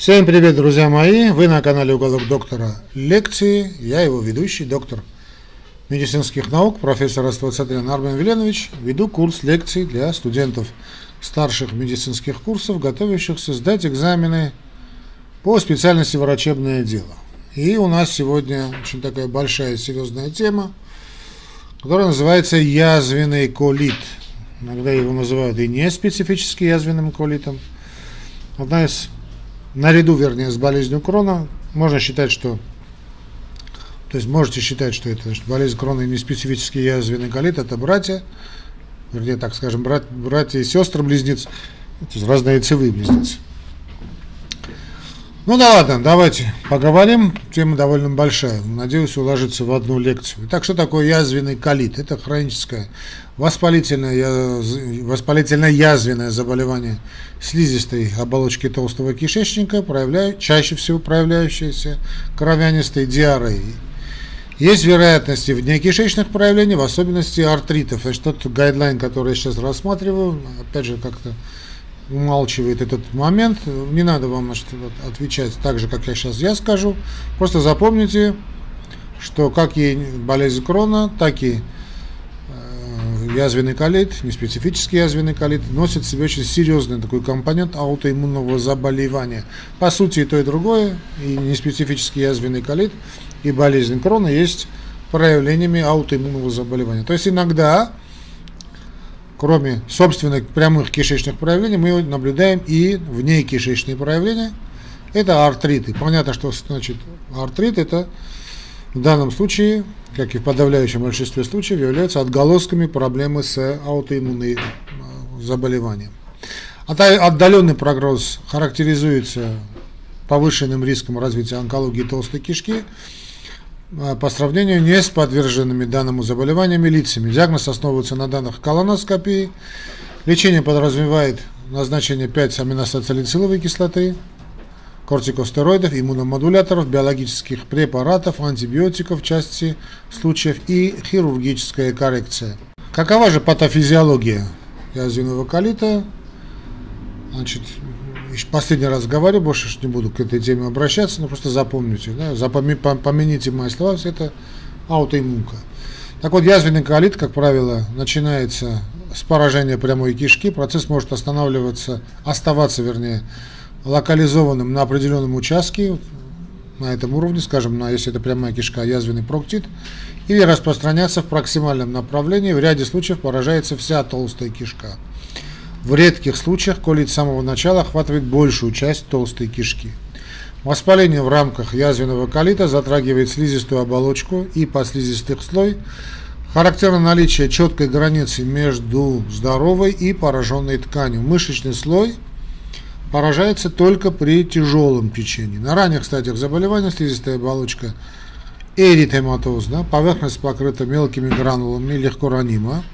Всем привет, друзья мои! Вы на канале Уголок Доктора Лекции. Я его ведущий, доктор медицинских наук, профессор Аствацатрян Армен Веленович. Веду курс лекций для студентов старших медицинских курсов, готовящихся сдать экзамены по специальности врачебное дело. И у нас сегодня очень такая большая серьезная тема, которая называется язвенный колит. Иногда его называют и не специфически язвенным колитом. Одна из наряду, вернее, с болезнью Крона, можно считать, что то есть можете считать, что это что болезнь Крона и неспецифический язвенный колит, это братья, вернее, так скажем, брат, братья и сестры близнецы, то есть разные яйцевые близнецы. Ну да ладно, давайте поговорим. Тема довольно большая. Надеюсь, уложиться в одну лекцию. Итак, что такое язвенный колит? Это хроническое воспалительное, воспалительное язвенное заболевание слизистой оболочки толстого кишечника, проявляя, чаще всего проявляющееся кровянистой диареей. Есть вероятности внекишечных проявлений, в особенности артритов. Значит, тот гайдлайн, который я сейчас рассматриваю, опять же, как-то умалчивает этот момент. Не надо вам отвечать так же, как я сейчас я скажу. Просто запомните, что как и болезнь Крона, так и язвенный колит, неспецифический язвенный колит, носит в себе очень серьезный такой компонент аутоиммунного заболевания. По сути, и то, и другое, и неспецифический язвенный колит, и болезнь Крона есть проявлениями аутоиммунного заболевания. То есть иногда кроме собственных прямых кишечных проявлений, мы наблюдаем и вне кишечные проявления. Это артриты. Понятно, что значит артрит это в данном случае, как и в подавляющем большинстве случаев, являются отголосками проблемы с аутоиммунным э, заболеванием. Отдаленный прогноз характеризуется повышенным риском развития онкологии толстой кишки, а, по сравнению не с подверженными данному заболеваниями лицами. Диагноз основывается на данных колоноскопии. Лечение подразумевает назначение 5 аминосацилициловой кислоты, кортикостероидов, иммуномодуляторов, биологических препаратов, антибиотиков в части случаев и хирургическая коррекция. Какова же патофизиология язвенного колита? Значит, последний раз говорю, больше не буду к этой теме обращаться, но просто запомните, да, запоми, помяните мои слова, это аутоиммунка. Так вот, язвенный колит, как правило, начинается с поражения прямой кишки, процесс может останавливаться, оставаться, вернее, локализованным на определенном участке, на этом уровне, скажем, на, если это прямая кишка, язвенный проктит, или распространяться в проксимальном направлении, в ряде случаев поражается вся толстая кишка. В редких случаях колит с самого начала охватывает большую часть толстой кишки. Воспаление в рамках язвенного колита затрагивает слизистую оболочку и послизистых слой. Характерно наличие четкой границы между здоровой и пораженной тканью. Мышечный слой поражается только при тяжелом течении. На ранних стадиях заболевания слизистая оболочка эритематоз, да, поверхность покрыта мелкими гранулами, легко ранима.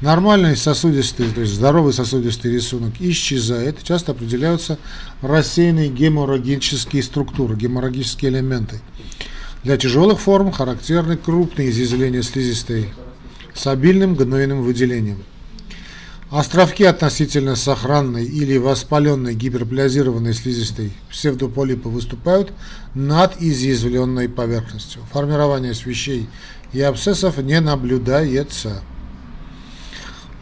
Нормальный сосудистый, то есть здоровый сосудистый рисунок исчезает, часто определяются рассеянные геморрагические структуры, геморрагические элементы. Для тяжелых форм характерны крупные изъязвления слизистой с обильным гнойным выделением. Островки относительно сохранной или воспаленной гиперплазированной слизистой псевдополипа выступают над изъязвленной поверхностью. Формирование свещей и абсцессов не наблюдается.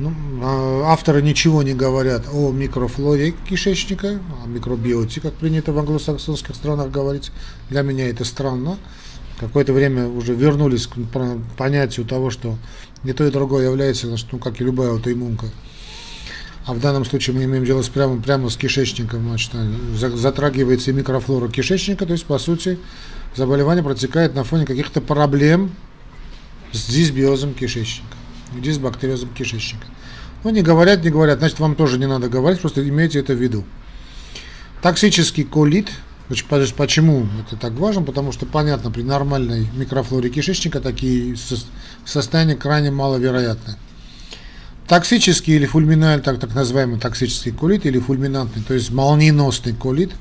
Ну, а авторы ничего не говорят о микрофлоре кишечника, о микробиоте, как принято в англосаксонских странах говорить. Для меня это странно. Какое-то время уже вернулись к понятию того, что и то, и другое является, ну, как и любая аутоиммунка. А в данном случае мы имеем дело с прямо, прямо с кишечником, значит, затрагивается и микрофлора кишечника, то есть, по сути, заболевание протекает на фоне каких-то проблем с дисбиозом кишечника дисбактериозом кишечника. Ну, не говорят, не говорят, значит, вам тоже не надо говорить, просто имейте это в виду. Токсический колит, почему это так важно? Потому что, понятно, при нормальной микрофлоре кишечника такие состояния крайне маловероятны. Токсический или фульминальный, так, так называемый токсический колит или фульминантный, то есть молниеносный колит,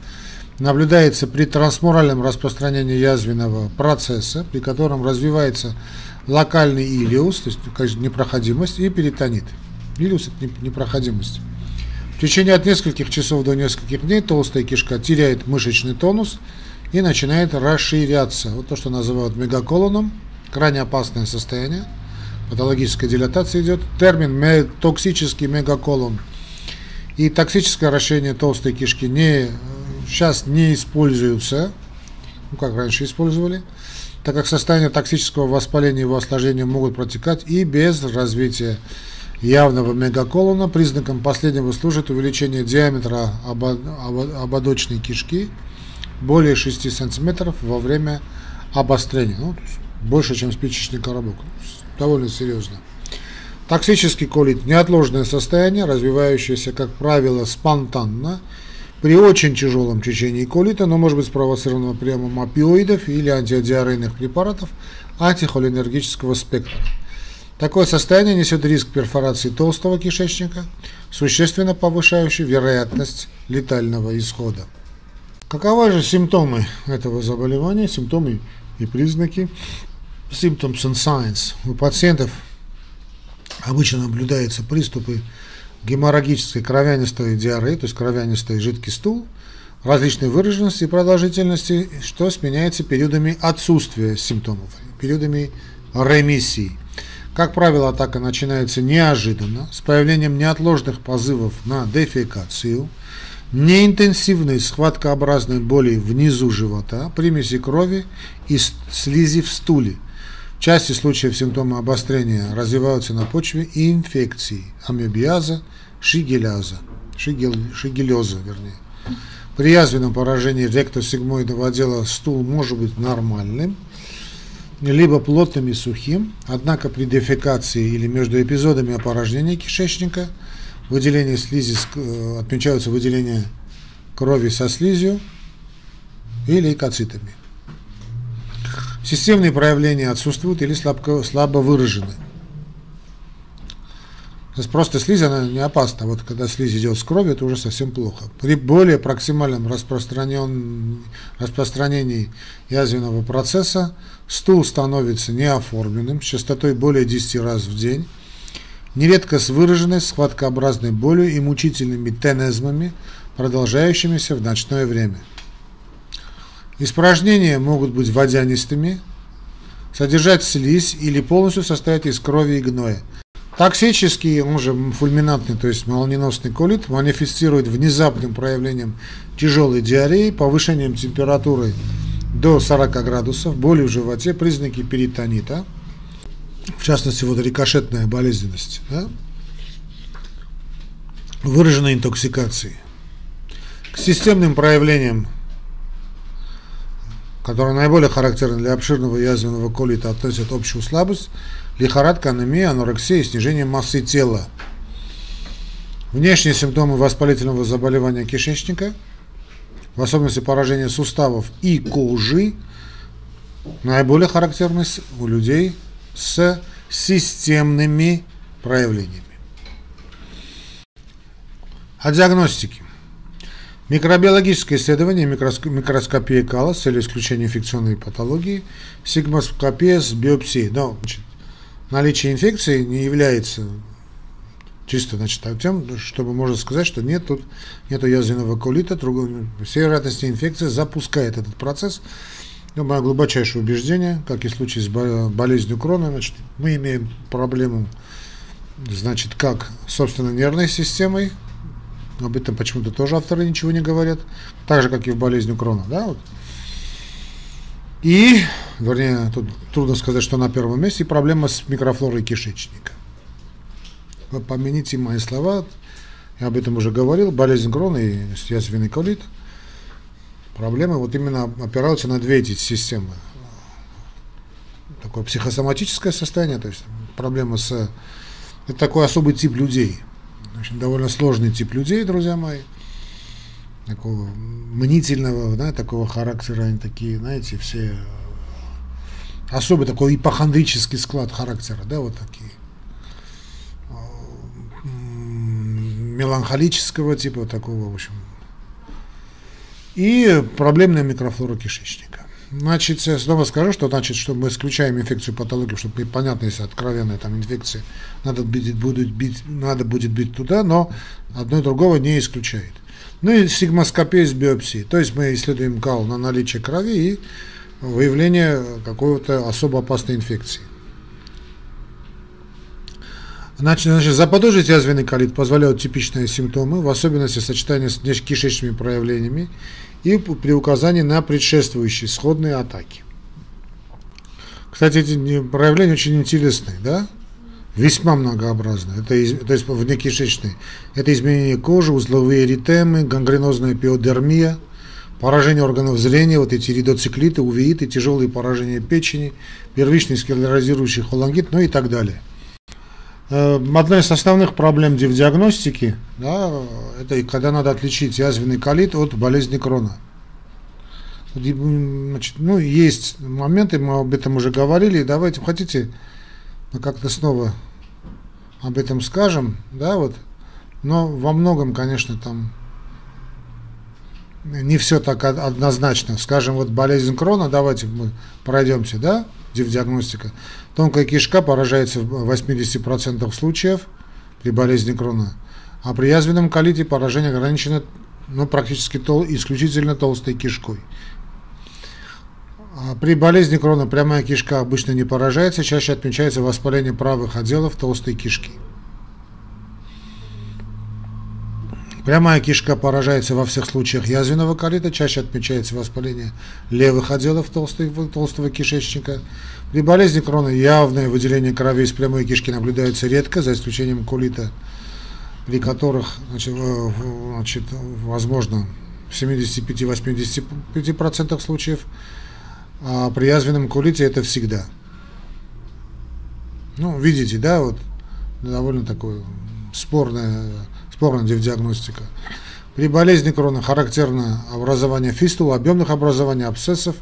наблюдается при трансмуральном распространении язвенного процесса, при котором развивается локальный илиус, то есть конечно, непроходимость, и перитонит. Илиус – это непроходимость. В течение от нескольких часов до нескольких дней толстая кишка теряет мышечный тонус и начинает расширяться. Вот то, что называют мегаколоном, крайне опасное состояние. Патологическая дилатация идет. Термин токсический мегаколон и токсическое расширение толстой кишки не, сейчас не используются, ну как раньше использовали, так как состояние токсического воспаления и его осложнения могут протекать и без развития явного мегаколона. Признаком последнего служит увеличение диаметра ободочной кишки более 6 см во время обострения. Ну, больше, чем спичечный коробок. Довольно серьезно. Токсический колит – неотложное состояние, развивающееся, как правило, спонтанно, при очень тяжелом течении колита, но может быть спровоцировано приемом опиоидов или антидиарейных препаратов антихолинергического спектра. Такое состояние несет риск перфорации толстого кишечника, существенно повышающий вероятность летального исхода. Каковы же симптомы этого заболевания, симптомы и признаки? Symptoms and signs. У пациентов обычно наблюдаются приступы геморрагической кровянистой диареи, то есть кровянистый жидкий стул, различной выраженности и продолжительности, что сменяется периодами отсутствия симптомов, периодами ремиссии. Как правило, атака начинается неожиданно, с появлением неотложных позывов на дефекацию, неинтенсивной схваткообразной боли внизу живота, примеси крови и слизи в стуле. Части случаев симптомы обострения развиваются на почве инфекции, амебиаза, шигеляза, шигел, шигелеза, вернее. При язвенном поражении ректосигмоидного отдела стул может быть нормальным, либо плотным и сухим, однако при дефекации или между эпизодами опорожнения кишечника выделение слизи э, отмечаются выделение крови со слизью и лейкоцитами. Системные проявления отсутствуют или слабо, слабо выражены. То есть просто слизь, она не опасна. Вот когда слизь идет с кровью, это уже совсем плохо. При более проксимальном распространен... распространении язвенного процесса стул становится неоформленным с частотой более 10 раз в день, нередко с выраженной схваткообразной болью и мучительными тенезмами, продолжающимися в ночное время. Испражнения могут быть водянистыми, содержать слизь или полностью состоять из крови и гноя. Токсический, он же фульминантный, то есть молниеносный колит, манифестирует внезапным проявлением тяжелой диареи, повышением температуры до 40 градусов, боли в животе, признаки перитонита, в частности, вот рикошетная болезненность, да? выраженной интоксикации. К системным проявлениям, которые наиболее характерны для обширного язвенного колита, относят общую слабость, лихорадка, анемия, анорексия и снижение массы тела. Внешние симптомы воспалительного заболевания кишечника, в особенности поражение суставов и кожи, наиболее характерны у людей с системными проявлениями. О диагностике. Микробиологическое исследование микроскопия кала с целью исключения инфекционной патологии, сигмоскопия с биопсией. Но, значит, наличие инфекции не является чисто значит, тем, чтобы можно сказать, что нет тут нету язвенного колита, все вероятности инфекции запускает этот процесс. Но мое глубочайшее убеждение, как и в случае с болезнью крона, значит, мы имеем проблему, значит, как, собственно, нервной системой, об этом почему-то тоже авторы ничего не говорят, так же, как и в болезни крона, да, вот. И, вернее, тут трудно сказать, что на первом месте проблема с микрофлорой кишечника. Вы помяните мои слова, я об этом уже говорил, болезнь крона и язвенный колит. Проблемы вот именно опираются на две эти системы. Такое психосоматическое состояние, то есть проблема с... Это такой особый тип людей. Очень довольно сложный тип людей, друзья мои такого мнительного, да, такого характера, они такие, знаете, все особый такой ипохондрический склад характера, да, вот такие меланхолического типа такого, в общем. И проблемная микрофлора кишечника. Значит, снова скажу, что значит, что мы исключаем инфекцию патологию, чтобы понятно, если откровенная там инфекция, надо будет, будет бить, надо будет бить туда, но одно и другого не исключает. Ну и сигмоскопия с биопсией. То есть мы исследуем кал на наличие крови и выявление какой-то особо опасной инфекции. Значит, значит, заподозрить язвенный колит позволяют типичные симптомы, в особенности сочетание с кишечными проявлениями и при указании на предшествующие сходные атаки. Кстати, эти проявления очень интересные, да? Весьма многообразные. Это, то есть внекишечные. Это изменение кожи, узловые эритемы, гангренозная пиодермия, поражение органов зрения, вот эти ридоциклиты, увеиты, тяжелые поражения печени, первичный склерозирующий холангит, ну и так далее. Э, одна из основных проблем в диагностике, да, это когда надо отличить язвенный колит от болезни крона. Значит, ну, есть моменты, мы об этом уже говорили, давайте, хотите, мы как-то снова об этом скажем, да, вот, но во многом, конечно, там не все так однозначно. Скажем, вот болезнь крона, давайте мы пройдемся, да, диагностика. Тонкая кишка поражается в 80% случаев при болезни крона, а при язвенном колите поражение ограничено ну, практически тол, исключительно толстой кишкой. А при болезни крона прямая кишка обычно не поражается, чаще отмечается воспаление правых отделов толстой кишки. Прямая кишка поражается во всех случаях язвенного колита, чаще отмечается воспаление левых отделов толстого, толстого кишечника. При болезни крона явное выделение крови из прямой кишки наблюдается редко, за исключением колита, при которых значит, значит, возможно в 75-85% случаев, а при язвенном колите это всегда. Ну, видите, да, вот довольно такое спорное спорная диагностика. При болезни крона характерно образование фистул, объемных образований, абсцессов.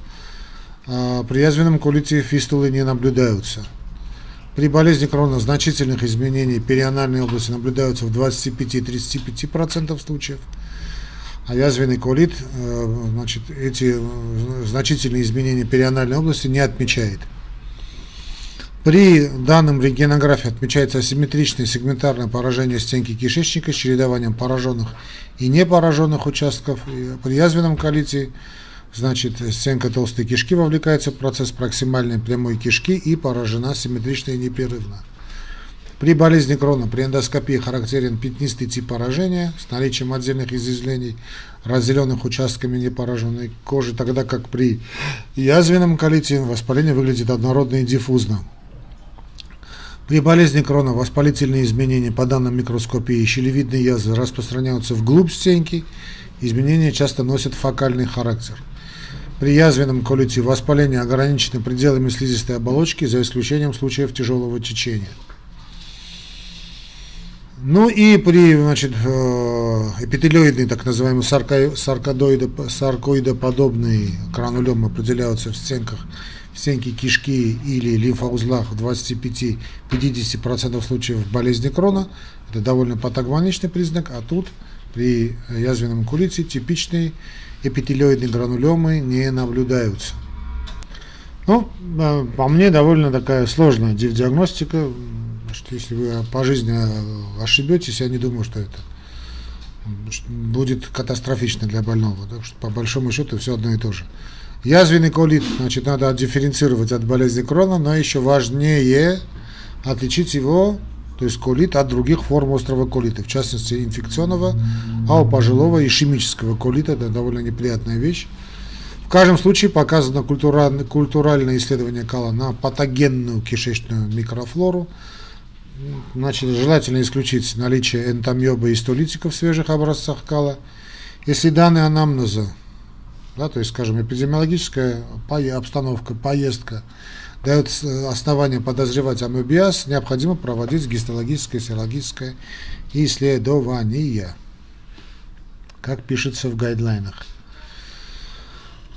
А при язвенном колите фистулы не наблюдаются. При болезни крона значительных изменений перианальной области наблюдаются в 25-35% случаев. А язвенный колит, э, значит, эти э, значительные изменения перианальной области не отмечает. При данном рентгенографии отмечается асимметричное сегментарное поражение стенки кишечника с чередованием пораженных и непораженных участков. При язвенном колите значит, стенка толстой кишки вовлекается в процесс проксимальной прямой кишки и поражена симметрично и непрерывно. При болезни крона при эндоскопии характерен пятнистый тип поражения с наличием отдельных изъязвлений, разделенных участками непораженной кожи, тогда как при язвенном колите воспаление выглядит однородно и диффузно. При болезни крона воспалительные изменения по данным микроскопии щелевидной язвы распространяются вглубь стенки, изменения часто носят фокальный характер. При язвенном колите воспаление ограничено пределами слизистой оболочки, за исключением случаев тяжелого течения. Ну и при значит, э, эпителиоидный, так называемый саркоидоподобный кранулем определяются в стенках стенки кишки или лимфоузлах в 25-50% случаев болезни крона. Это довольно патогномоничный признак, а тут при язвенном колите типичные эпителиоидные гранулемы не наблюдаются. Ну, по мне довольно такая сложная диагностика. Если вы по жизни ошибетесь, я не думаю, что это будет катастрофично для больного. Так что по большому счету все одно и то же. Язвенный колит, значит, надо отдифференцировать от болезни крона, но еще важнее отличить его, то есть колит, от других форм острого колита, в частности инфекционного, а у пожилого ишемического колита, это довольно неприятная вещь. В каждом случае показано культуральное, исследование кала на патогенную кишечную микрофлору. Значит, желательно исключить наличие энтомиоба и столитиков в свежих образцах кала. Если данные анамнеза да, то есть, скажем, эпидемиологическая обстановка, поездка дает основания подозревать амебиаз, необходимо проводить гистологическое, серологическое исследование, как пишется в гайдлайнах.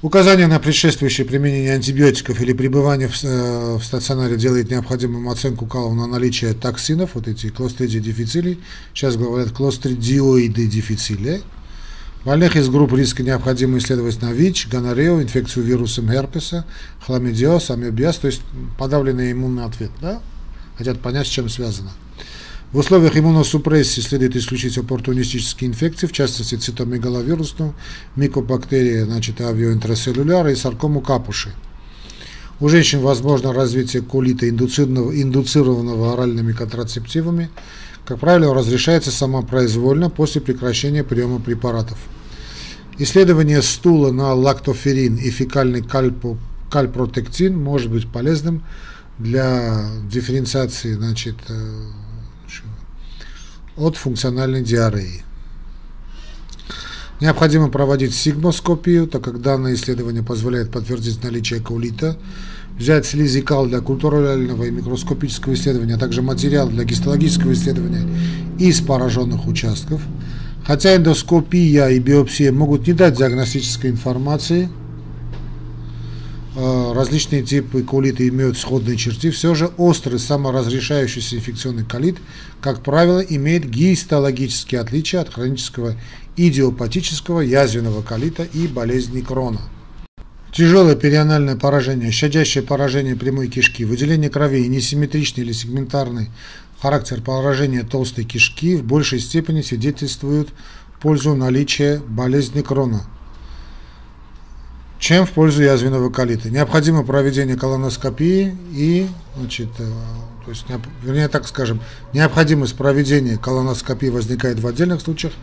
Указание на предшествующее применение антибиотиков или пребывание в, э, в стационаре делает необходимым оценку калов на наличие токсинов, вот эти клостридии дефицили, сейчас говорят клостридиоиды дефицили, Больных из групп риска необходимо исследовать на ВИЧ, гонорею, инфекцию вирусом герпеса, хламидиоз, амебиаз, то есть подавленный иммунный ответ. Да? Хотят понять, с чем связано. В условиях иммуносупрессии следует исключить оппортунистические инфекции, в частности цитомегаловирусную, микобактерии, значит, авиоинтрацеллюляра и саркому капуши. У женщин возможно развитие колита, индуцированного, индуцированного оральными контрацептивами. Как правило, разрешается самопроизвольно после прекращения приема препаратов. Исследование стула на лактоферин и фекальный кальпо, кальпротектин может быть полезным для дифференциации значит, э, от функциональной диареи. Необходимо проводить сигмоскопию, так как данное исследование позволяет подтвердить наличие каулита, взять слизикал для культурального и микроскопического исследования, а также материал для гистологического исследования из пораженных участков. Хотя эндоскопия и биопсия могут не дать диагностической информации – Э, различные типы колита имеют сходные черты, все же острый саморазрешающийся инфекционный колит, как правило, имеет гистологические отличия от хронического идиопатического язвенного колита и болезни крона. Тяжелое перианальное поражение, щадящее поражение прямой кишки, выделение крови и несимметричный или сегментарный характер поражения толстой кишки в большей степени свидетельствуют в пользу наличия болезни крона – чем в пользу язвенного колита. Необходимо проведение колоноскопии и, значит, э, то есть, вернее, так скажем, необходимость проведения колоноскопии возникает в отдельных случаях,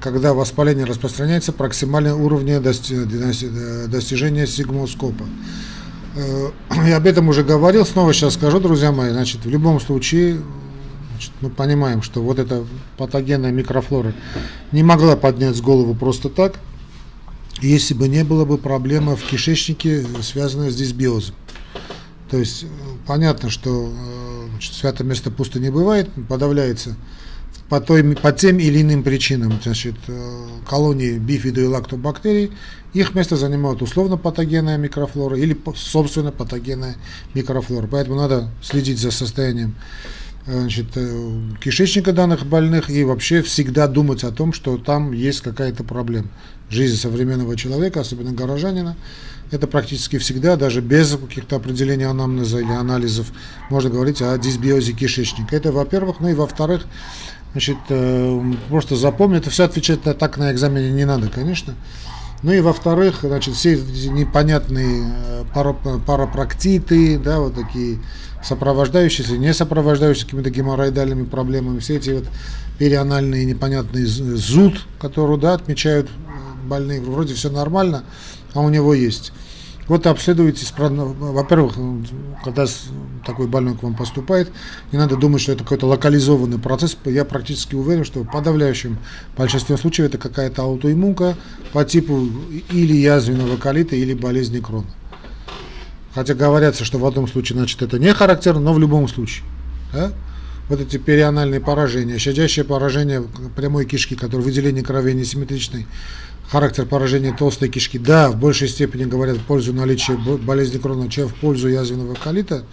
когда воспаление распространяется проксимальные уровни достижения сигмоскопа. Э, я об этом уже говорил, снова сейчас скажу, друзья мои, значит, в любом случае значит, мы понимаем, что вот эта патогенная микрофлора не могла поднять голову просто так, если бы не было бы проблемы в кишечнике, связанная с дисбиозом. То есть понятно, что э, значит, святое место пусто не бывает, подавляется по, той, по тем или иным причинам значит, э, колонии бифидо и лактобактерий, их место занимают условно патогенная микрофлора или собственно патогенная микрофлора. Поэтому надо следить за состоянием значит, э, кишечника данных больных и вообще всегда думать о том, что там есть какая-то проблема. Жизнь современного человека, особенно горожанина, это практически всегда, даже без каких-то определений анамнеза или анализов, можно говорить о дисбиозе кишечника. Это во-первых, ну и во-вторых, значит, э, просто запомни, это все отвечать так на экзамене не надо, конечно. Ну и во-вторых, значит, все непонятные э, парапроктиты, да, вот такие сопровождающиеся, не сопровождающиеся какими-то геморроидальными проблемами, все эти вот перианальные непонятные зуд, которые, да, отмечают больные, вроде все нормально, а у него есть. Вот обследуйтесь, во-первых, когда такой больной к вам поступает, не надо думать, что это какой-то локализованный процесс. Я практически уверен, что в подавляющем большинстве случаев это какая-то аутоиммунка по типу или язвенного колита, или болезни крона. Хотя говорятся, что в одном случае, значит, это не характерно, но в любом случае. Да? Вот эти перианальные поражения, щадящее поражение прямой кишки, которое выделение крови несимметричной, характер поражения толстой кишки, да, в большей степени говорят в пользу наличия болезни крона, чем в пользу язвенного колита.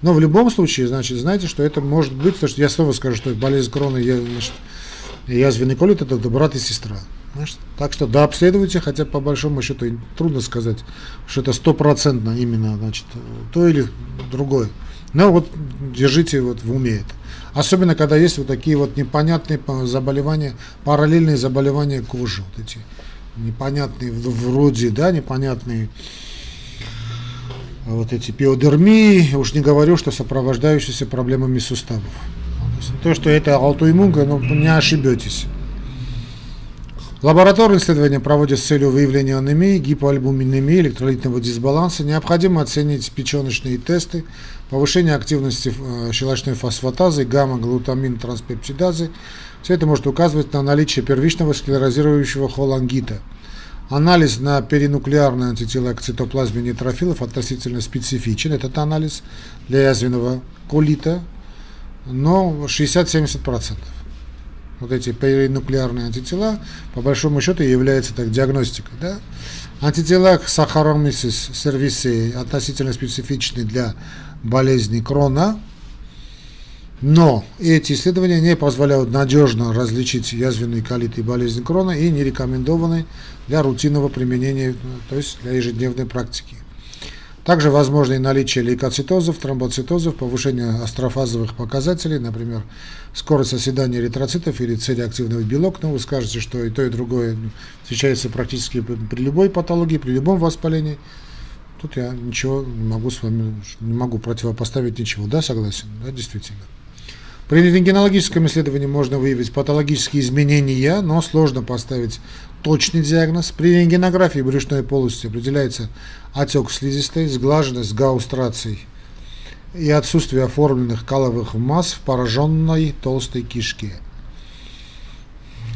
Но в любом случае, значит, знаете, что это может быть, потому что я снова скажу, что болезнь крона и значит, язвенный колит это брат и сестра. Значит, так что да, обследуйте, хотя по большому счету трудно сказать, что это стопроцентно именно, значит, то или другое. Но вот держите вот в уме это. Особенно, когда есть вот такие вот непонятные заболевания, параллельные заболевания кожи, вот эти непонятные вроде, да, непонятные вот эти пиодермии, уж не говорю, что сопровождающиеся проблемами суставов. То, что это аутоиммунка, ну, не ошибетесь. Лабораторные исследования проводят с целью выявления анемии, гипоальбуминемии, электролитного дисбаланса. Необходимо оценить печеночные тесты, повышение активности э, щелочной фосфатазы, гамма-глутамин транспептидазы, все это может указывать на наличие первичного склерозирующего холангита. Анализ на перинуклеарные антитела к цитоплазме нейтрофилов относительно специфичен. Этот анализ для язвенного колита, но 60-70%. Вот эти перинуклеарные антитела, по большому счету, являются так, диагностикой. Да? Антитела к сахаромисис сервисей относительно специфичны для болезни крона, Но эти исследования не позволяют надежно различить язвенный колит и болезнь Крона и не рекомендованы для рутинного применения, то есть для ежедневной практики. Также возможно и наличие лейкоцитозов, тромбоцитозов, повышение астрофазовых показателей, например, скорость оседания эритроцитов или целеактивный белок. Но вы скажете, что и то, и другое встречается практически при любой патологии, при любом воспалении. Тут я ничего не могу с вами, не могу противопоставить ничего. Да, согласен? Да, действительно. При рентгенологическом исследовании можно выявить патологические изменения, но сложно поставить точный диагноз. При рентгенографии брюшной полости определяется отек слизистой, сглаженность гаустраций и отсутствие оформленных каловых масс в пораженной толстой кишке.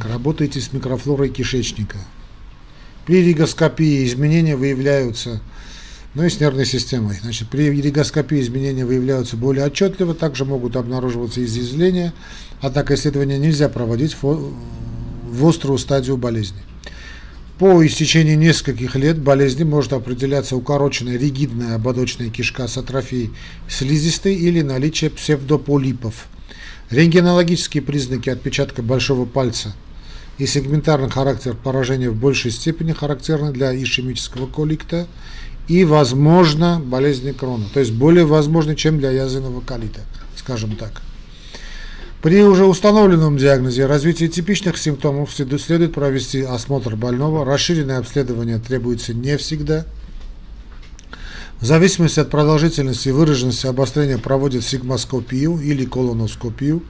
Работайте с микрофлорой кишечника. При ригоскопии изменения выявляются ну и с нервной системой. Значит, при ригоскопии изменения выявляются более отчетливо, также могут обнаруживаться изъязвления, однако исследования нельзя проводить в острую стадию болезни. По истечении нескольких лет болезни может определяться укороченная ригидная ободочная кишка с атрофией слизистой или наличие псевдополипов. Рентгенологические признаки отпечатка большого пальца и сегментарный характер поражения в большей степени характерны для ишемического коликта и, возможно, болезни крона. То есть более возможны, чем для язвенного колита, скажем так. При уже установленном диагнозе развития типичных симптомов следует провести осмотр больного. Расширенное обследование требуется не всегда. В зависимости от продолжительности и выраженности обострения проводят сигмоскопию или колоноскопию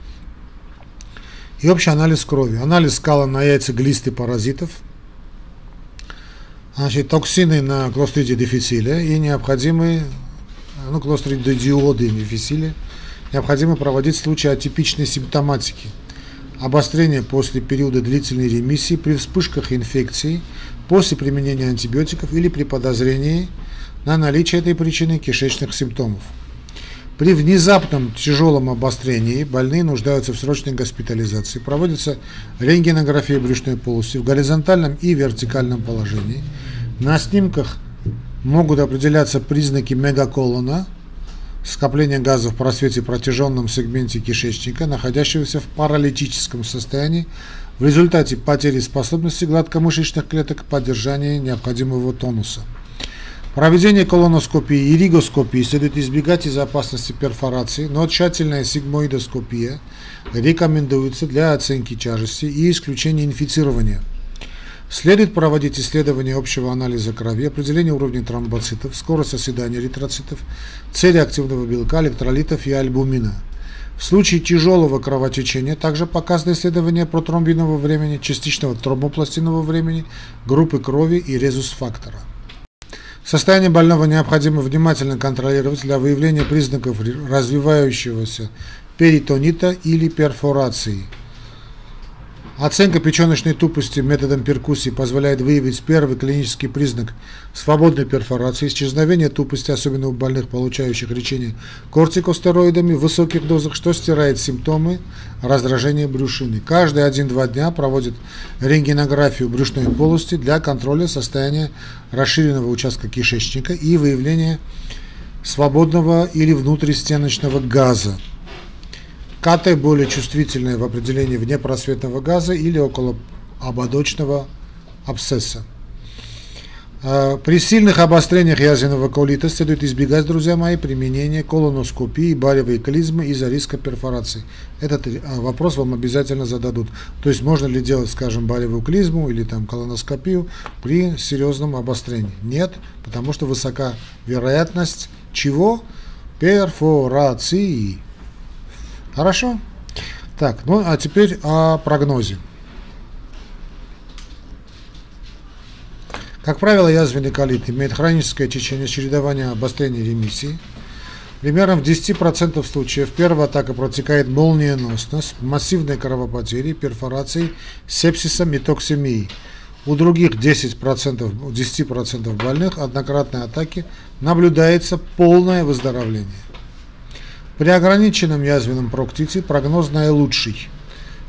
и общий анализ крови. Анализ скала на яйца глисты паразитов – значит, токсины на клостриде дефициле и необходимые, ну, клостридиоды дефициле, необходимо проводить в случае атипичной симптоматики, обострение после периода длительной ремиссии, при вспышках инфекции, после применения антибиотиков или при подозрении на наличие этой причины кишечных симптомов. При внезапном тяжелом обострении больные нуждаются в срочной госпитализации. Проводится рентгенография брюшной полости в горизонтальном и вертикальном положении. На снимках могут определяться признаки мегаколона, скопление газа в просвете протяженном сегменте кишечника, находящегося в паралитическом состоянии в результате потери способности гладкомышечных клеток к поддержанию необходимого тонуса. Проведение колоноскопии и ригоскопии следует избегать из-за опасности перфорации, но тщательная сигмоидоскопия рекомендуется для оценки тяжести и исключения инфицирования. Следует проводить исследование общего анализа крови, определение уровня тромбоцитов, скорость оседания эритроцитов, цели активного белка, электролитов и альбумина. В случае тяжелого кровотечения также показано исследование протромбинового времени, частичного тромбопластинового времени, группы крови и резус-фактора. Состояние больного необходимо внимательно контролировать для выявления признаков развивающегося перитонита или перфорации – Оценка печеночной тупости методом перкуссии позволяет выявить первый клинический признак свободной перфорации, исчезновение тупости, особенно у больных, получающих лечение кортикостероидами в высоких дозах, что стирает симптомы раздражения брюшины. Каждые 1-2 дня проводит рентгенографию брюшной полости для контроля состояния расширенного участка кишечника и выявления свободного или внутристеночного газа. КТ более чувствительное в определении внепросветного газа или около ободочного абсцесса. А, при сильных обострениях язвенного колита следует избегать, друзья мои, применения колоноскопии, баревой клизмы из-за риска перфорации. Этот а, вопрос вам обязательно зададут. То есть можно ли делать, скажем, баревую клизму или там колоноскопию при серьезном обострении? Нет, потому что высока вероятность чего? Перфорации. Хорошо? Так, ну а теперь о прогнозе. Как правило, язвенный колит имеет хроническое течение чередования обострения ремиссии. Примерно в 10% случаев первая атака протекает молниеносно с массивной кровопотерей, перфорацией, сепсисом и токсемией. У других 10%, у 10% больных однократной атаки наблюдается полное выздоровление. При ограниченном язвенном проктите прогноз наилучший.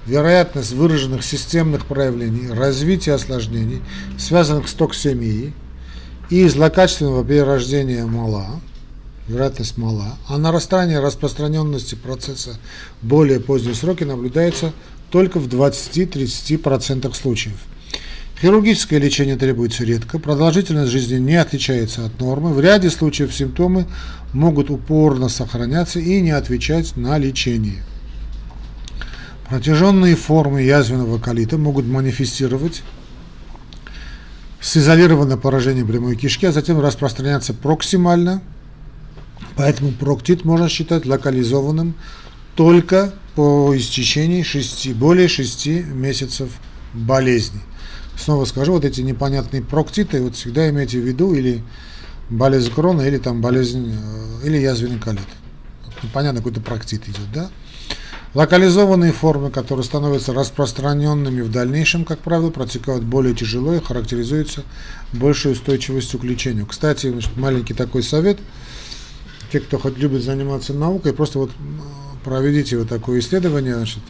Вероятность выраженных системных проявлений, развития осложнений, связанных с токсемией и злокачественного перерождения мала, вероятность мала, а нарастание распространенности процесса более поздние сроки наблюдается только в 20-30% случаев. Хирургическое лечение требуется редко, продолжительность жизни не отличается от нормы, в ряде случаев симптомы могут упорно сохраняться и не отвечать на лечение. Протяженные формы язвенного колита могут манифестировать с изолированным поражением прямой кишки, а затем распространяться проксимально, поэтому проктит можно считать локализованным только по истечении 6, более 6 месяцев болезни. Снова скажу, вот эти непонятные проктиты, вот всегда имейте в виду или болезнь крона, или там болезнь, э, или язвенный колит. Непонятно, какой-то проктит идет, да? Локализованные формы, которые становятся распространенными в дальнейшем, как правило, протекают более тяжело и характеризуются большей устойчивостью к лечению. Кстати, значит, маленький такой совет. Те, кто хоть любит заниматься наукой, просто вот проведите вот такое исследование, значит,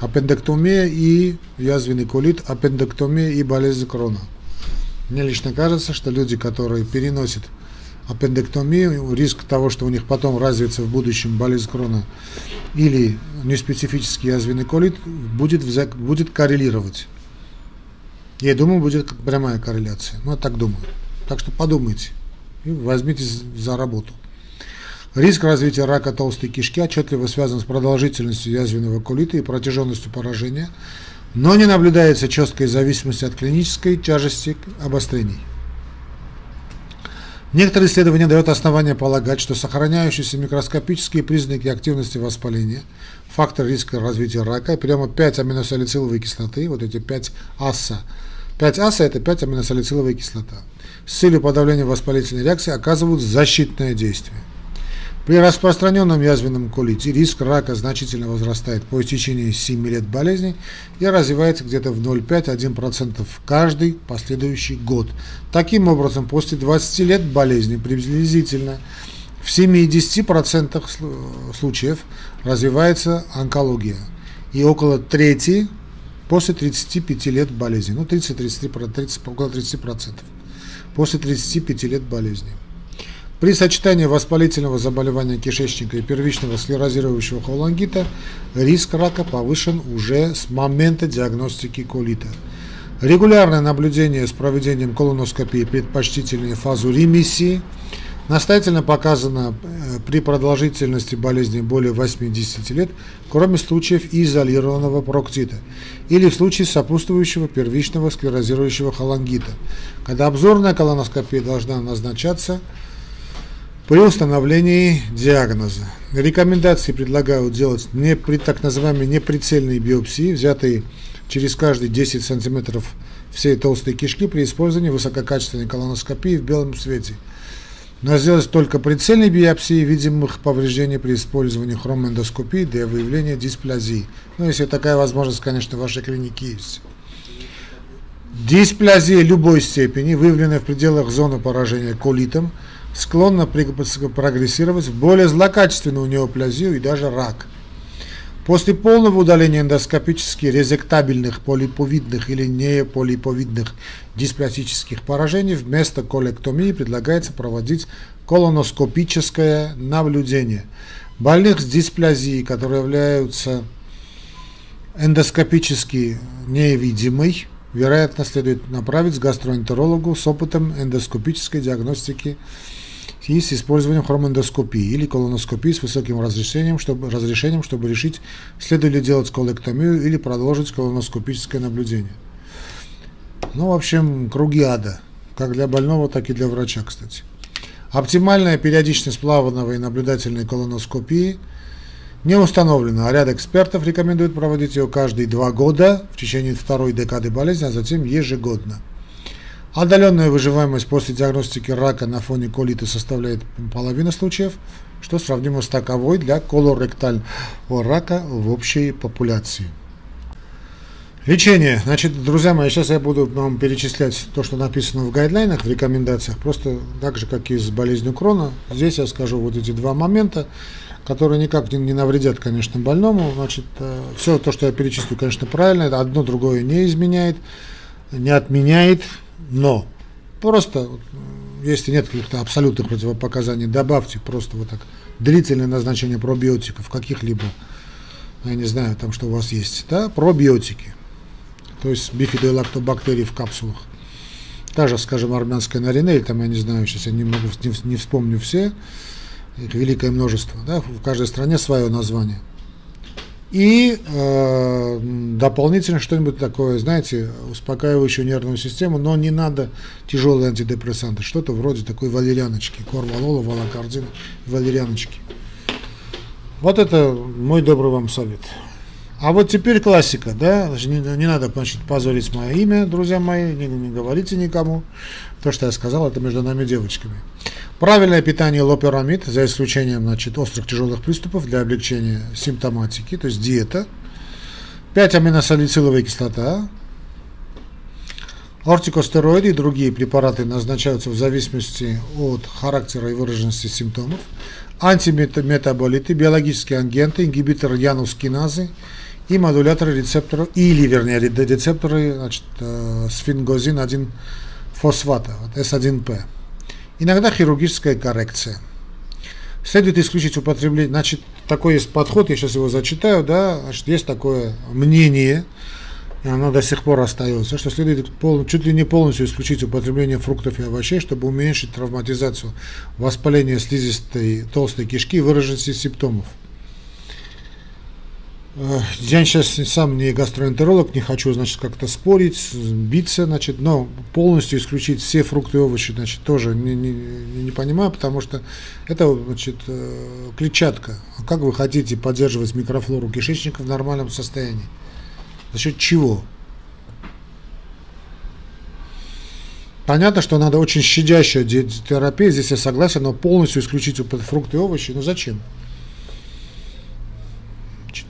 аппендэктомия и язвенный колит, аппендэктомия и болезнь крона. Мне лично кажется, что люди, которые переносят аппендэктомию, риск того, что у них потом развится в будущем болезнь крона или неспецифический язвенный колит, будет, будет коррелировать. Я думаю, будет прямая корреляция. Ну, я так думаю. Так что подумайте и возьмите за работу. Риск развития рака толстой кишки отчетливо связан с продолжительностью язвенного колита и протяженностью поражения, но не наблюдается четкой зависимости от клинической тяжести обострений. Некоторые исследования дают основания полагать, что сохраняющиеся микроскопические признаки активности воспаления, фактор риска развития рака, прямо 5 аминосалициловой кислоты, вот эти 5 аса. 5 аса – это 5 аминосалициловая кислота. С целью подавления воспалительной реакции оказывают защитное действие. При распространенном язвенном колите риск рака значительно возрастает по истечении 7 лет болезни и развивается где-то в 0,5-1% каждый последующий год. Таким образом, после 20 лет болезни приблизительно в 70% случаев развивается онкология и около трети после 35 лет болезни, ну 30-33%, 30, около 30% после 35 лет болезни. При сочетании воспалительного заболевания кишечника и первичного склерозирующего холангита риск рака повышен уже с момента диагностики колита. Регулярное наблюдение с проведением колоноскопии предпочтительнее фазу ремиссии настоятельно показано э, при продолжительности болезни более 80 лет, кроме случаев изолированного проктита или в случае сопутствующего первичного склерозирующего холангита, когда обзорная колоноскопия должна назначаться при установлении диагноза рекомендации предлагают делать не при так называемой неприцельной биопсии, взятые через каждые 10 сантиметров всей толстой кишки при использовании высококачественной колоноскопии в белом свете. Но сделать только прицельной биопсии видимых повреждений при использовании хромэндоскопии для выявления дисплазии. Ну, если такая возможность, конечно, в вашей клинике есть. Дисплазия любой степени, выявленная в пределах зоны поражения колитом – склонна прогрессировать в более злокачественную неоплазию и даже рак. После полного удаления эндоскопически резектабельных полиповидных или неполиповидных диспластических поражений вместо колектомии предлагается проводить колоноскопическое наблюдение. Больных с дисплазией, которые являются эндоскопически невидимой, вероятно, следует направить к гастроэнтерологу с опытом эндоскопической диагностики и с использованием хромоэндоскопии или колоноскопии с высоким разрешением, чтобы, разрешением, чтобы решить, следует ли делать колектомию или продолжить колоноскопическое наблюдение. Ну, в общем, круги ада, как для больного, так и для врача, кстати. Оптимальная периодичность плаванного и наблюдательной колоноскопии не установлена, а ряд экспертов рекомендует проводить ее каждые два года в течение второй декады болезни, а затем ежегодно. Отдаленная выживаемость после диагностики рака на фоне колита составляет половину случаев, что сравнимо с таковой для колоректального рака в общей популяции. Лечение. Значит, друзья мои, сейчас я буду вам перечислять то, что написано в гайдлайнах, в рекомендациях, просто так же, как и с болезнью крона. Здесь я скажу вот эти два момента, которые никак не навредят, конечно, больному. Значит, э, все то, что я перечислю, конечно, правильно, одно другое не изменяет, не отменяет, но просто если нет каких-то абсолютных противопоказаний, добавьте просто вот так длительное назначение пробиотиков каких-либо, я не знаю, там что у вас есть, да, пробиотики, то есть бифидолактобактерии в капсулах. Даже, скажем, армянская наринель, там, я не знаю, сейчас я не могу, не, не вспомню все, их великое множество, да, в каждой стране свое название – и э, дополнительно что-нибудь такое, знаете, успокаивающую нервную систему, но не надо тяжелые антидепрессанты, что-то вроде такой валерьяночки, корвалола, валокардина, валерьяночки. Вот это мой добрый вам совет. А вот теперь классика, да, не, не надо значит, позорить мое имя, друзья мои, не, не говорите никому. То, что я сказал, это между нами девочками. Правильное питание лоперамид, за исключением значит, острых тяжелых приступов для облегчения симптоматики, то есть диета. 5 аминосалициловая кислота. Ортикостероиды и другие препараты назначаются в зависимости от характера и выраженности симптомов. Антиметаболиты, биологические агенты, ингибиторы янускиназы и модуляторы рецепторов, или, вернее, рецепторы значит, э, сфингозин-1 фосфата, вот S1P. Иногда хирургическая коррекция. Следует исключить употребление, значит, такой есть подход, я сейчас его зачитаю, да, значит, есть такое мнение, и оно до сих пор остается, что следует пол, чуть ли не полностью исключить употребление фруктов и овощей, чтобы уменьшить травматизацию воспаления слизистой толстой кишки и выраженности симптомов. Я сейчас сам не гастроэнтеролог, не хочу, значит, как-то спорить, биться, значит, но полностью исключить все фрукты и овощи, значит, тоже не, не, не понимаю, потому что это, значит, э, клетчатка. А как вы хотите поддерживать микрофлору кишечника в нормальном состоянии? За счет чего? Понятно, что надо очень щадящая терапия, здесь я согласен, но полностью исключить фрукты и овощи, ну зачем?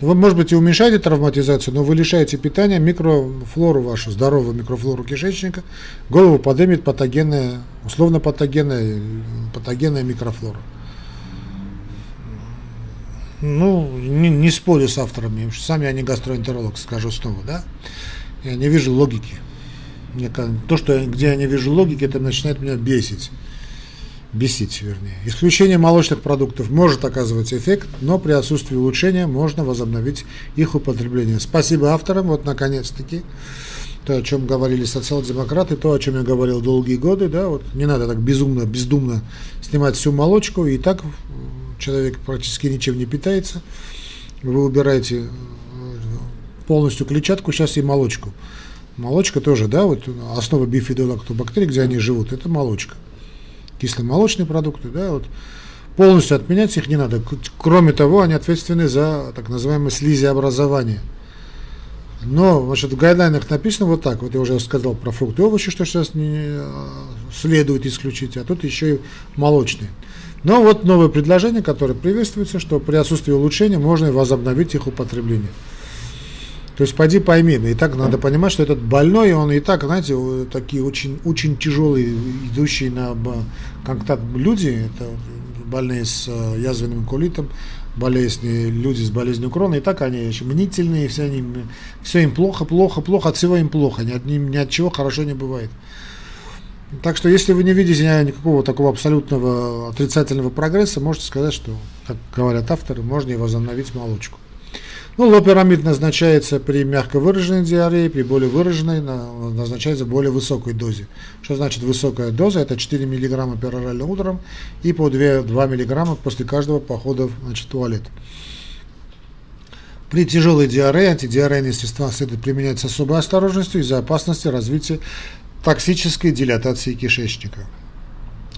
Вы, может быть, и уменьшаете травматизацию, но вы лишаете питания микрофлору вашу, здоровую микрофлору кишечника, голову подымет патогенная, условно патогенная, патогенная микрофлора. Ну, не, не спорю с авторами, сам я не гастроэнтеролог, скажу снова, да? Я не вижу логики. Мне, то, что, где я не вижу логики, это начинает меня бесить бесить, вернее. Исключение молочных продуктов может оказывать эффект, но при отсутствии улучшения можно возобновить их употребление. Спасибо авторам, вот наконец-таки, то, о чем говорили социал-демократы, то, о чем я говорил долгие годы, да, вот не надо так безумно, бездумно снимать всю молочку, и так человек практически ничем не питается. Вы убираете э, полностью клетчатку, сейчас и молочку. Молочка тоже, да, вот основа бифидолактобактерий, где они живут, это молочка кисломолочные продукты, да, вот полностью отменять их не надо. Кроме того, они ответственны за так называемое слизеобразование. Но значит, в гайдлайнах написано вот так. Вот я уже сказал про фрукты и овощи, что сейчас не а, следует исключить, а тут еще и молочные. Но вот новое предложение, которое приветствуется, что при отсутствии улучшения можно возобновить их употребление. То есть пойди пойми, и так надо понимать, что этот больной, он и так, знаете, такие очень, очень тяжелые, идущие на контакт люди, это больные с э, язвенным колитом, болезни, люди с болезнью крона, и так они еще мнительные, все, они, все им плохо, плохо, плохо, от всего им плохо, ни от, ни от чего хорошо не бывает. Так что, если вы не видите никакого такого абсолютного отрицательного прогресса, можете сказать, что, как говорят авторы, можно и возобновить молочку. Ну, лоперамид назначается при мягко выраженной диарее, при более выраженной назначается в более высокой дозе. Что значит высокая доза? Это 4 мг перорально утром и по 2, 2 мг после каждого похода значит, в туалет. При тяжелой диарее антидиарейные средства следует применять с особой осторожностью из-за опасности развития токсической дилатации кишечника.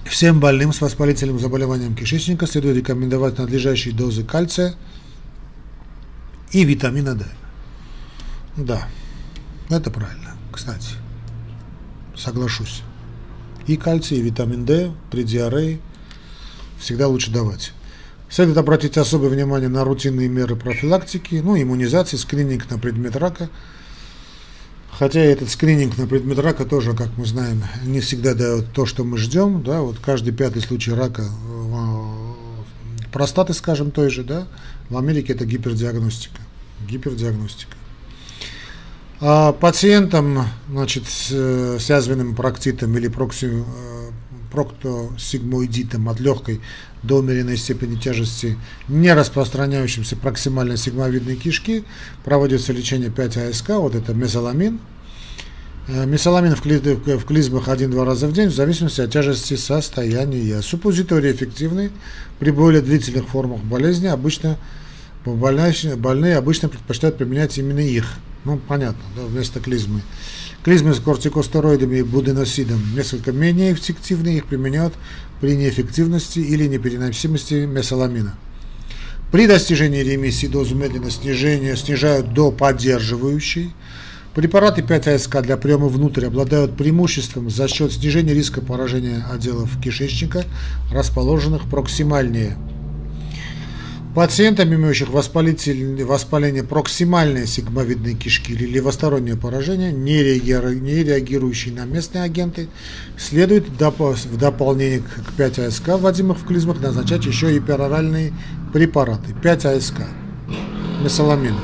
Всем больным с воспалительным заболеванием кишечника следует рекомендовать надлежащие дозы кальция – и витамина D. Да, это правильно, кстати. Соглашусь. И кальций, и витамин D при диарее всегда лучше давать. Следует обратить особое внимание на рутинные меры профилактики, ну, иммунизации, скрининг на предмет рака. Хотя этот скрининг на предмет рака тоже, как мы знаем, не всегда дает то, что мы ждем. Да, вот каждый пятый случай рака э, простаты, скажем, той же, да, в Америке это гипердиагностика. Гипердиагностика. А пациентам значит, с, с язвенным парактитом или прокси, проктосигмоидитом от легкой до умеренной степени тяжести, не распространяющимся проксимально сигмовидной кишки, проводится лечение 5 АСК, вот это месаламин. Э, месаламин в, в клизмах один-два раза в день, в зависимости от тяжести состояния. Суппозитории эффективны при более длительных формах болезни. Обычно больные, обычно предпочитают применять именно их. Ну, понятно, да, вместо клизмы. Клизмы с кортикостероидами и буденосидом несколько менее эффективны, их применяют при неэффективности или непереносимости месаламина. При достижении ремиссии дозу медленно снижения снижают до поддерживающей. Препараты 5 АСК для приема внутрь обладают преимуществом за счет снижения риска поражения отделов кишечника, расположенных проксимальнее Пациентам, имеющих воспаление проксимальной сигмовидной кишки или левостороннее поражение, не, реагиру, не реагирующие на местные агенты, следует в дополнение к 5 АСК, вводимых в клизмах, назначать еще и пероральные препараты. 5 АСК. Месаламин.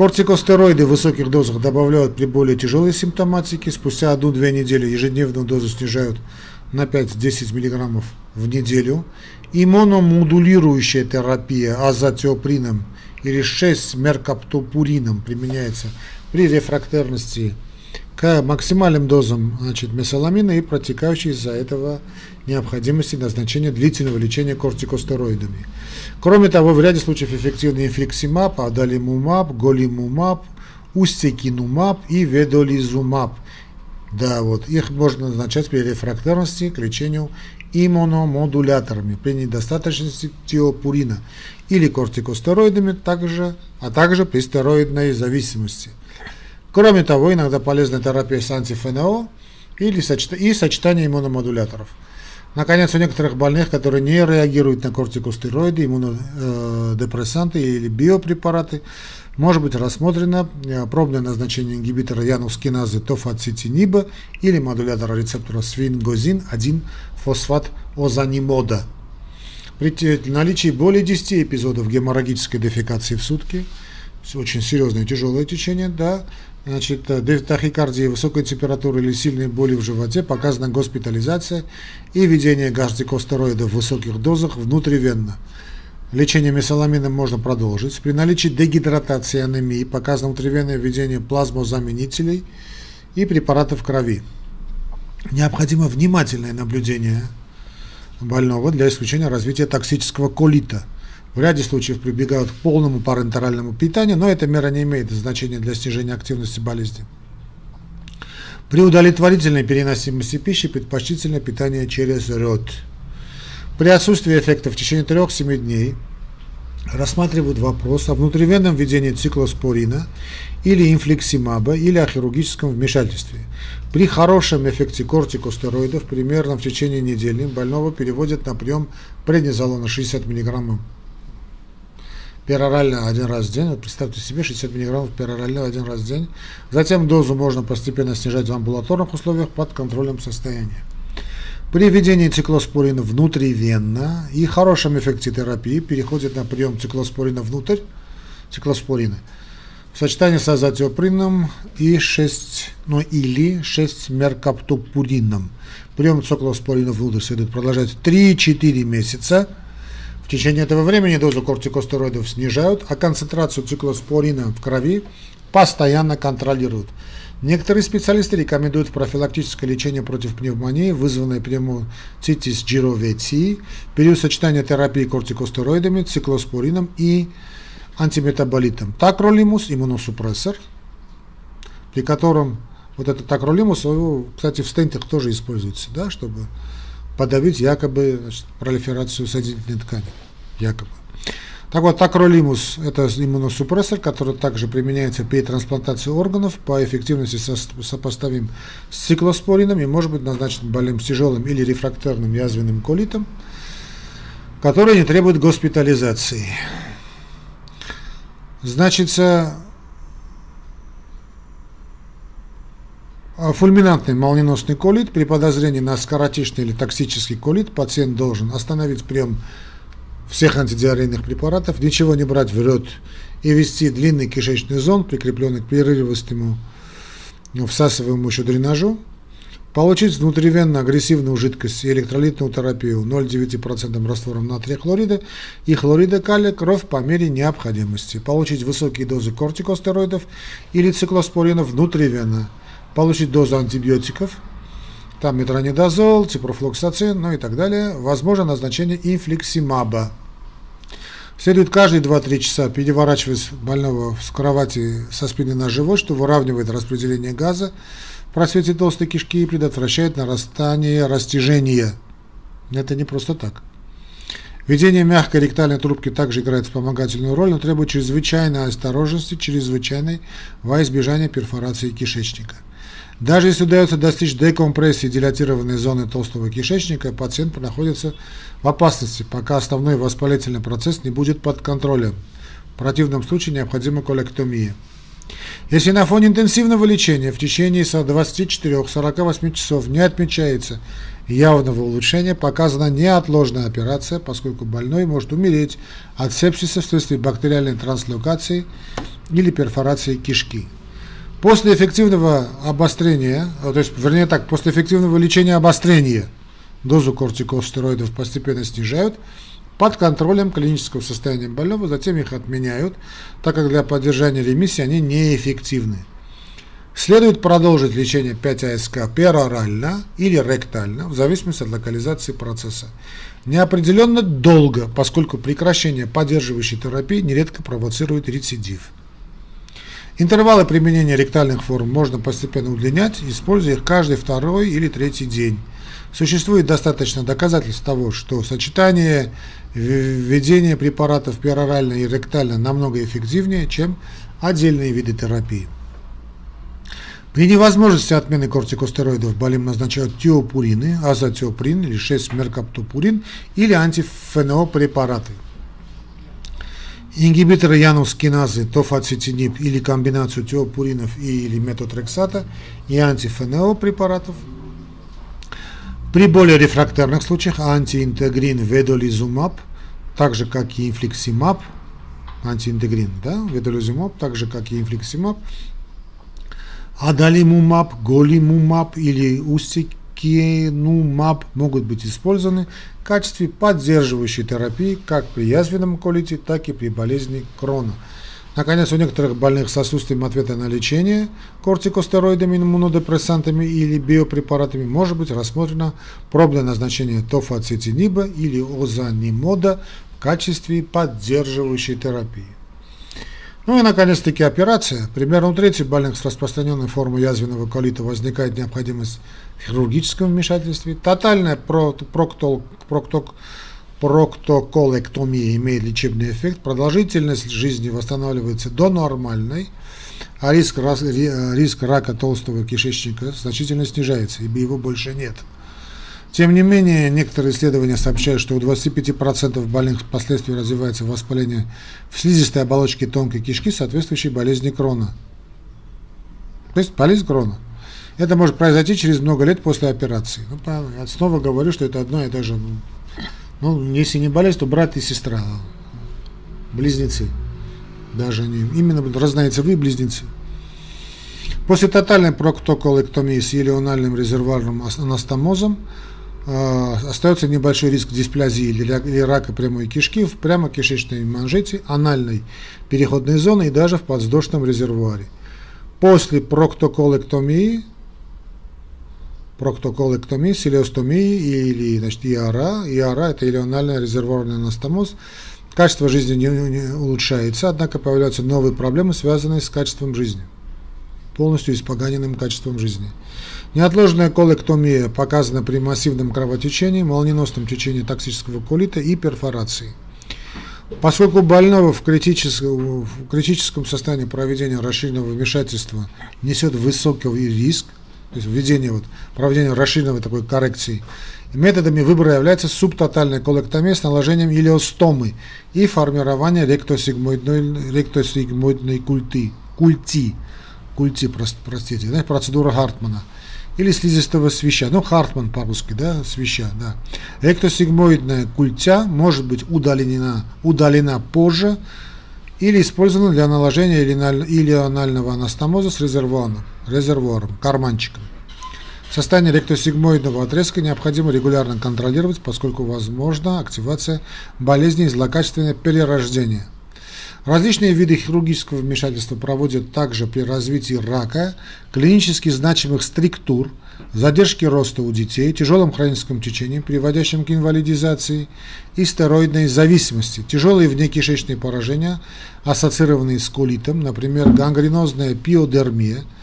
Кортикостероиды в высоких дозах добавляют при более тяжелой симптоматике. Спустя одну-две недели ежедневную дозу снижают на 5-10 мг в неделю Иммуномодулирующая терапия азотиоприном или 6 меркаптопурином применяется при рефрактерности к максимальным дозам значит, месаламина и протекающей из-за этого необходимости назначения длительного лечения кортикостероидами. Кроме того, в ряде случаев эффективны инфликсимаб, адалимумаб, голимумаб, устекинумаб и ведолизумаб. Да, вот их можно назначать при рефрактерности к лечению иммуномодуляторами при недостаточности тиопурина или кортикостероидами, также, а также при стероидной зависимости. Кроме того, иногда полезна терапия с антифНО или и сочетание иммуномодуляторов. Наконец, у некоторых больных, которые не реагируют на кортикостероиды, иммунодепрессанты или биопрепараты, может быть рассмотрено э, пробное назначение ингибитора янускиназы тофацитиниба или модулятора рецептора свингозин-1 фосфат озанимода. При наличии более 10 эпизодов геморрагической дефекации в сутки, очень серьезное тяжелое течение, да, значит, э, тахикардии, высокой температуры или сильной боли в животе, показана госпитализация и введение гортикостероидов в высоких дозах внутривенно. Лечение месаламином можно продолжить. При наличии дегидратации анемии показано внутривенное введение плазмозаменителей и препаратов крови. Необходимо внимательное наблюдение больного для исключения развития токсического колита. В ряде случаев прибегают к полному парентеральному питанию, но эта мера не имеет значения для снижения активности болезни. При удовлетворительной переносимости пищи предпочтительно питание через рот. При отсутствии эффекта в течение 3-7 дней рассматривают вопрос о внутривенном введении циклоспорина или инфлексимаба или о хирургическом вмешательстве. При хорошем эффекте кортикостероидов примерно в течение недели больного переводят на прием преднизолона 60 мг перорально один раз в день. Вот представьте себе 60 мг перорально один раз в день. Затем дозу можно постепенно снижать в амбулаторных условиях под контролем состояния. При введении циклоспорина внутривенно и хорошем эффекте терапии переходит на прием циклоспорина внутрь, циклоспорина – в сочетании с азотиоприном и 6, ну или 6 меркаптопурином. Прием циклоспорина внутрь следует продолжать 3-4 месяца. В течение этого времени дозу кортикостероидов снижают, а концентрацию циклоспорина в крови постоянно контролируют. Некоторые специалисты рекомендуют профилактическое лечение против пневмонии, вызванной пневмоцитис джировеции, период сочетания терапии кортикостероидами, циклоспорином и антиметаболитом. Такролимус – иммуносупрессор, при котором вот этот такролимус, кстати, в стентах тоже используется, да, чтобы подавить якобы значит, пролиферацию соединительной ткани. Якобы. Так вот, такролимус – это иммуносупрессор, который также применяется при трансплантации органов, по эффективности сопоставим с циклоспорином и может быть назначен больным с тяжелым или рефрактерным язвенным колитом, который не требует госпитализации. Значит, фульминантный молниеносный колит при подозрении на скоротечный или токсический колит пациент должен остановить прием всех антидиарейных препаратов, ничего не брать в рот и вести длинный кишечный зон, прикрепленный к прерывистому ну, всасываемому дренажу. получить внутривенно агрессивную жидкость и электролитную терапию 0,9% раствором натрия хлорида и хлорида калия кровь по мере необходимости, получить высокие дозы кортикостероидов или циклоспоринов внутривенно, получить дозу антибиотиков, там метронидозол, ципрофлоксацин, ну и так далее, возможно назначение инфликсимаба. Следует каждые 2-3 часа переворачивать больного с кровати со спины на живот, что выравнивает распределение газа в просвете толстой кишки и предотвращает нарастание растяжения. Это не просто так. Введение мягкой ректальной трубки также играет вспомогательную роль, но требует чрезвычайной осторожности, чрезвычайной во избежание перфорации кишечника. Даже если удается достичь декомпрессии дилатированной зоны толстого кишечника, пациент находится в опасности, пока основной воспалительный процесс не будет под контролем. В противном случае необходима колектомия. Если на фоне интенсивного лечения в течение 24-48 часов не отмечается явного улучшения, показана неотложная операция, поскольку больной может умереть от сепсиса вследствие бактериальной транслокации или перфорации кишки. После эффективного обострения, то есть, вернее так, после эффективного лечения обострения дозу кортикостероидов постепенно снижают под контролем клинического состояния больного, затем их отменяют, так как для поддержания ремиссии они неэффективны. Следует продолжить лечение 5-АСК перорально или ректально, в зависимости от локализации процесса. Неопределенно долго, поскольку прекращение поддерживающей терапии нередко провоцирует рецидив. Интервалы применения ректальных форм можно постепенно удлинять, используя их каждый второй или третий день. Существует достаточно доказательств того, что сочетание введения препаратов перорально и ректально намного эффективнее, чем отдельные виды терапии. При невозможности отмены кортикостероидов болим назначают тиопурины, азотиоприн или 6-меркаптопурин или антифенол-препараты. Ингибиторы янус-киназы, тофацетинип или комбинацию тиопуринов или метотрексата и антифенол препаратов. При более рефрактерных случаях антиинтегрин ведолизумаб, так же как и инфликсимаб, антиинтегрин, да, ведолизумаб, так же как и инфликсимаб, адалимумаб, голимумаб или устикенумаб могут быть использованы в качестве поддерживающей терапии как при язвенном колите, так и при болезни Крона. Наконец, у некоторых больных с отсутствием ответа на лечение кортикостероидами, иммунодепрессантами или биопрепаратами может быть рассмотрено пробное назначение тофацетиниба или озанимода в качестве поддерживающей терапии. Ну и, наконец-таки, операция. Примерно у трети больных с распространенной формой язвенного колита возникает необходимость хирургическом вмешательстве. Тотальная проктол, прокток, проктоколэктомия имеет лечебный эффект. Продолжительность жизни восстанавливается до нормальной, а риск, риск рака толстого кишечника значительно снижается, ибо его больше нет. Тем не менее, некоторые исследования сообщают, что у 25% больных впоследствии развивается воспаление в слизистой оболочке тонкой кишки, соответствующей болезни Крона. То есть болезнь Крона. Это может произойти через много лет после операции. Ну, я снова говорю, что это одно и то же. Ну, если не болезнь, то брат и сестра. Близнецы. Даже они. Именно разнояйцевые близнецы. После тотальной проктоколэктомии с елеональным резервуарным анастомозом Э, остается небольшой риск дисплазии или рака прямой кишки в прямокишечной манжете, анальной переходной зоны и даже в подвздошном резервуаре. После проктоколэктомии, проктоколэктомии, селиостомии или значит, ИАРА, ИАРА это илиональный резервуарный анастомоз, качество жизни не, не улучшается, однако появляются новые проблемы, связанные с качеством жизни, полностью испоганенным качеством жизни. Неотложная колэктомия показана при массивном кровотечении, молниеносном течении токсического колита и перфорации. Поскольку больного в критическом, в критическом состоянии проведения расширенного вмешательства несет высокий риск, то есть введение, вот, проведения расширенной такой коррекции, методами выбора является субтотальная колэктомия с наложением илиостомы и формирование ректосигмоидной, ректосигмоидной культи, культи, культи, простите, знаете, процедура Гартмана – или слизистого свища, ну Хартман по-русски, да, свища, да. Эктосигмоидная культя может быть удалена, удалена позже или использована для наложения или анального анастомоза с резервуаром, резервуаром, карманчиком. Состояние ректосигмоидного отрезка необходимо регулярно контролировать, поскольку возможна активация болезни и злокачественное перерождение. Различные виды хирургического вмешательства проводят также при развитии рака, клинически значимых структур, задержки роста у детей, тяжелом хроническом течении, приводящем к инвалидизации и стероидной зависимости, тяжелые внекишечные поражения, ассоциированные с колитом, например, гангренозная пиодермия –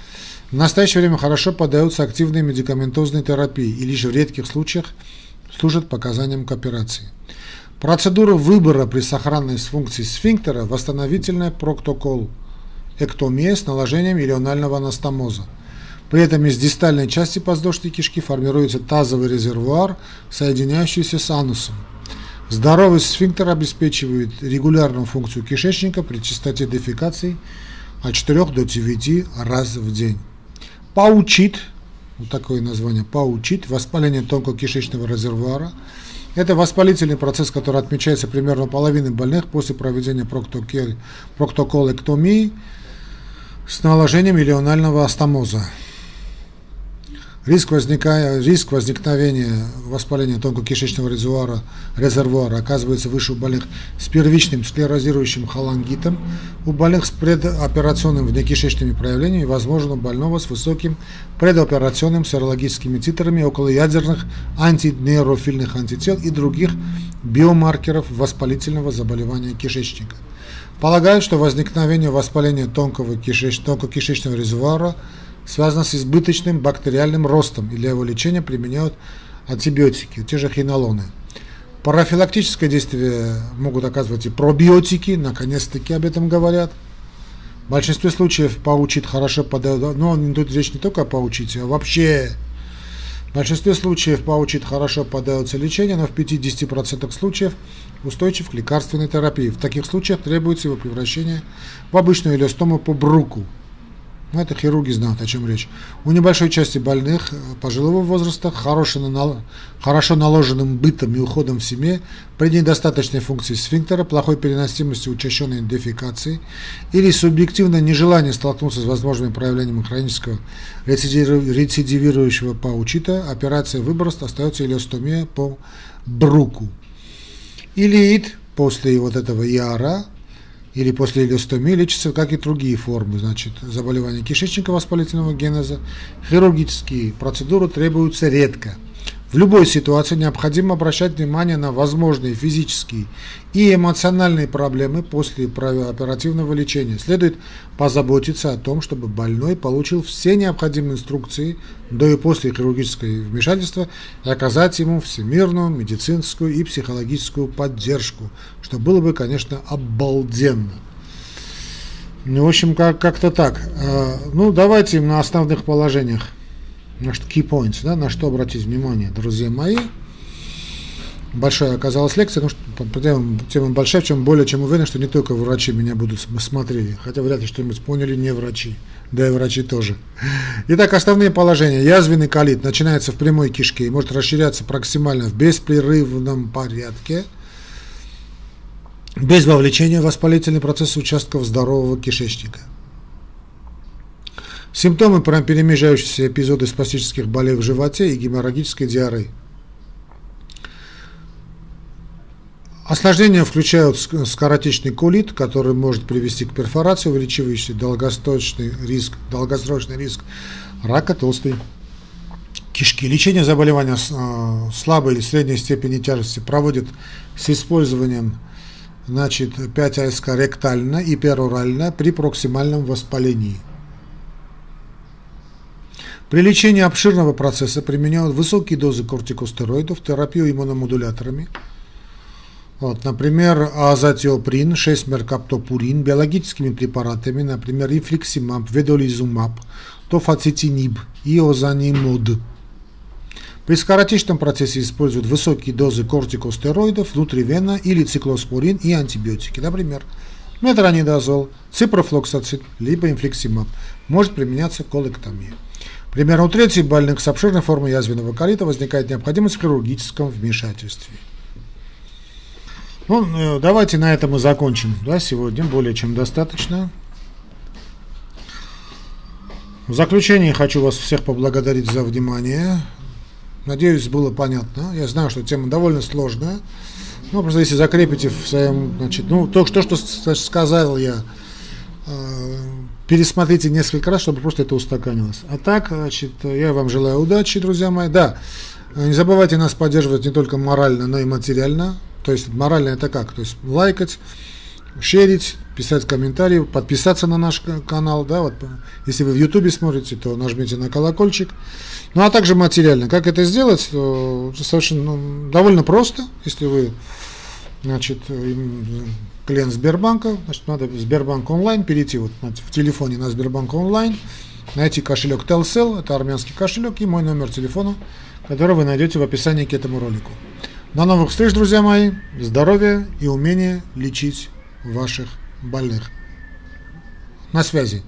в настоящее время хорошо поддаются активной медикаментозной терапии и лишь в редких случаях служат показанием к операции. Процедура выбора при сохранности функции сфинктера – восстановительная проктокол, эктомия с наложением илионального анастомоза. При этом из дистальной части подвздошной кишки формируется тазовый резервуар, соединяющийся с анусом. Здоровый сфинктер обеспечивает регулярную функцию кишечника при частоте дефекаций от 4 до 9 раз в день. Паучит, вот такое название, паучит, воспаление тонкокишечного резервуара. Это воспалительный процесс, который отмечается примерно половины больных после проведения проктоколэктомии с наложением илионального астомоза. Риск. Риск возникновения воспаления тонкокишечного резервуара, резервуара оказывается выше у больных с первичным склерозирующим холангитом, у больных с предоперационными внекишечными проявлениями возможно, у больного с высоким предоперационным серологическими титрами околоядерных антинейрофильных антител и других биомаркеров воспалительного заболевания кишечника. Полагают, что возникновение воспаления тонкого кишеч... тонкокишечного резервуара – связано с избыточным бактериальным ростом, и для его лечения применяют антибиотики, те же хинолоны. Парафилактическое действие могут оказывать и пробиотики, наконец-таки об этом говорят. В большинстве случаев паучит хорошо подает, но тут речь не только о паучите, а вообще в большинстве случаев паучит хорошо поддается лечению, но в 50% случаев устойчив к лекарственной терапии. В таких случаях требуется его превращение в обычную элиостому по бруку – ну, это хирурги знают, о чем речь. У небольшой части больных э, пожилого возраста, хорошо, наложенным бытом и уходом в семье, при недостаточной функции сфинктера, плохой переносимости учащенной дефекации или субъективное нежелание столкнуться с возможными проявлениями хронического рецидивирующего паучита, операция выброса остается илиостомия по бруку. Илиит после вот этого яра или после илиостомии лечится, как и другие формы, значит, заболевания кишечника воспалительного генеза. Хирургические процедуры требуются редко – в любой ситуации необходимо обращать внимание на возможные физические и эмоциональные проблемы после оперативного лечения. Следует позаботиться о том, чтобы больной получил все необходимые инструкции до и после хирургического вмешательства и оказать ему всемирную медицинскую и психологическую поддержку, что было бы, конечно, обалденно. Ну, в общем, как- как-то так. А, ну, давайте на основных положениях значит, key points, да, на что обратить внимание, друзья мои. Большая оказалась лекция, ну, что тема, тема большая, чем более чем уверен, что не только врачи меня будут смотреть, хотя вряд ли что-нибудь поняли не врачи, да и врачи тоже. Итак, основные положения. Язвенный колит начинается в прямой кишке и может расширяться проксимально в беспрерывном порядке, без вовлечения в воспалительный процесс участков здорового кишечника – Симптомы перемежающиеся эпизоды спастических болей в животе и геморрагической диареи. Осложнения включают скоротечный колит, который может привести к перфорации, увеличивающей долгосрочный риск, долгосрочный риск рака толстой кишки. Лечение заболевания э, слабой или средней степени тяжести проводят с использованием значит, 5 АСК ректально и перорально при проксимальном воспалении. При лечении обширного процесса применяют высокие дозы кортикостероидов, терапию иммуномодуляторами. Вот, например, азатиоприн, 6-меркаптопурин, биологическими препаратами, например, рифлексимаб, ведолизумаб, тофацетиниб и озанимод. При скоротечном процессе используют высокие дозы кортикостероидов, внутривенно или циклоспорин и антибиотики, например, метронидозол, ципрофлоксацид, либо инфлексимаб. Может применяться колэктомия. Примерно у трети больных с обширной формой язвенного колита возникает необходимость в хирургическом вмешательстве. Ну, э, давайте на этом и закончим. Да, сегодня более чем достаточно. В заключение хочу вас всех поблагодарить за внимание. Надеюсь, было понятно. Я знаю, что тема довольно сложная. Ну, просто если закрепите в своем, значит, ну, то, что, что сказал я, э, пересмотрите несколько раз, чтобы просто это устаканилось. А так, значит, я вам желаю удачи, друзья мои. Да, не забывайте нас поддерживать не только морально, но и материально. То есть морально это как? То есть лайкать, шерить, писать комментарии, подписаться на наш канал, да, вот, если вы в Ютубе смотрите, то нажмите на колокольчик. Ну, а также материально. Как это сделать? То совершенно ну, довольно просто, если вы, значит, клиент Сбербанка, значит, надо в Сбербанк онлайн перейти вот в телефоне на Сбербанк онлайн, найти кошелек Telcel, это армянский кошелек, и мой номер телефона, который вы найдете в описании к этому ролику. До новых встреч, друзья мои. Здоровья и умения лечить ваших больных. На связи.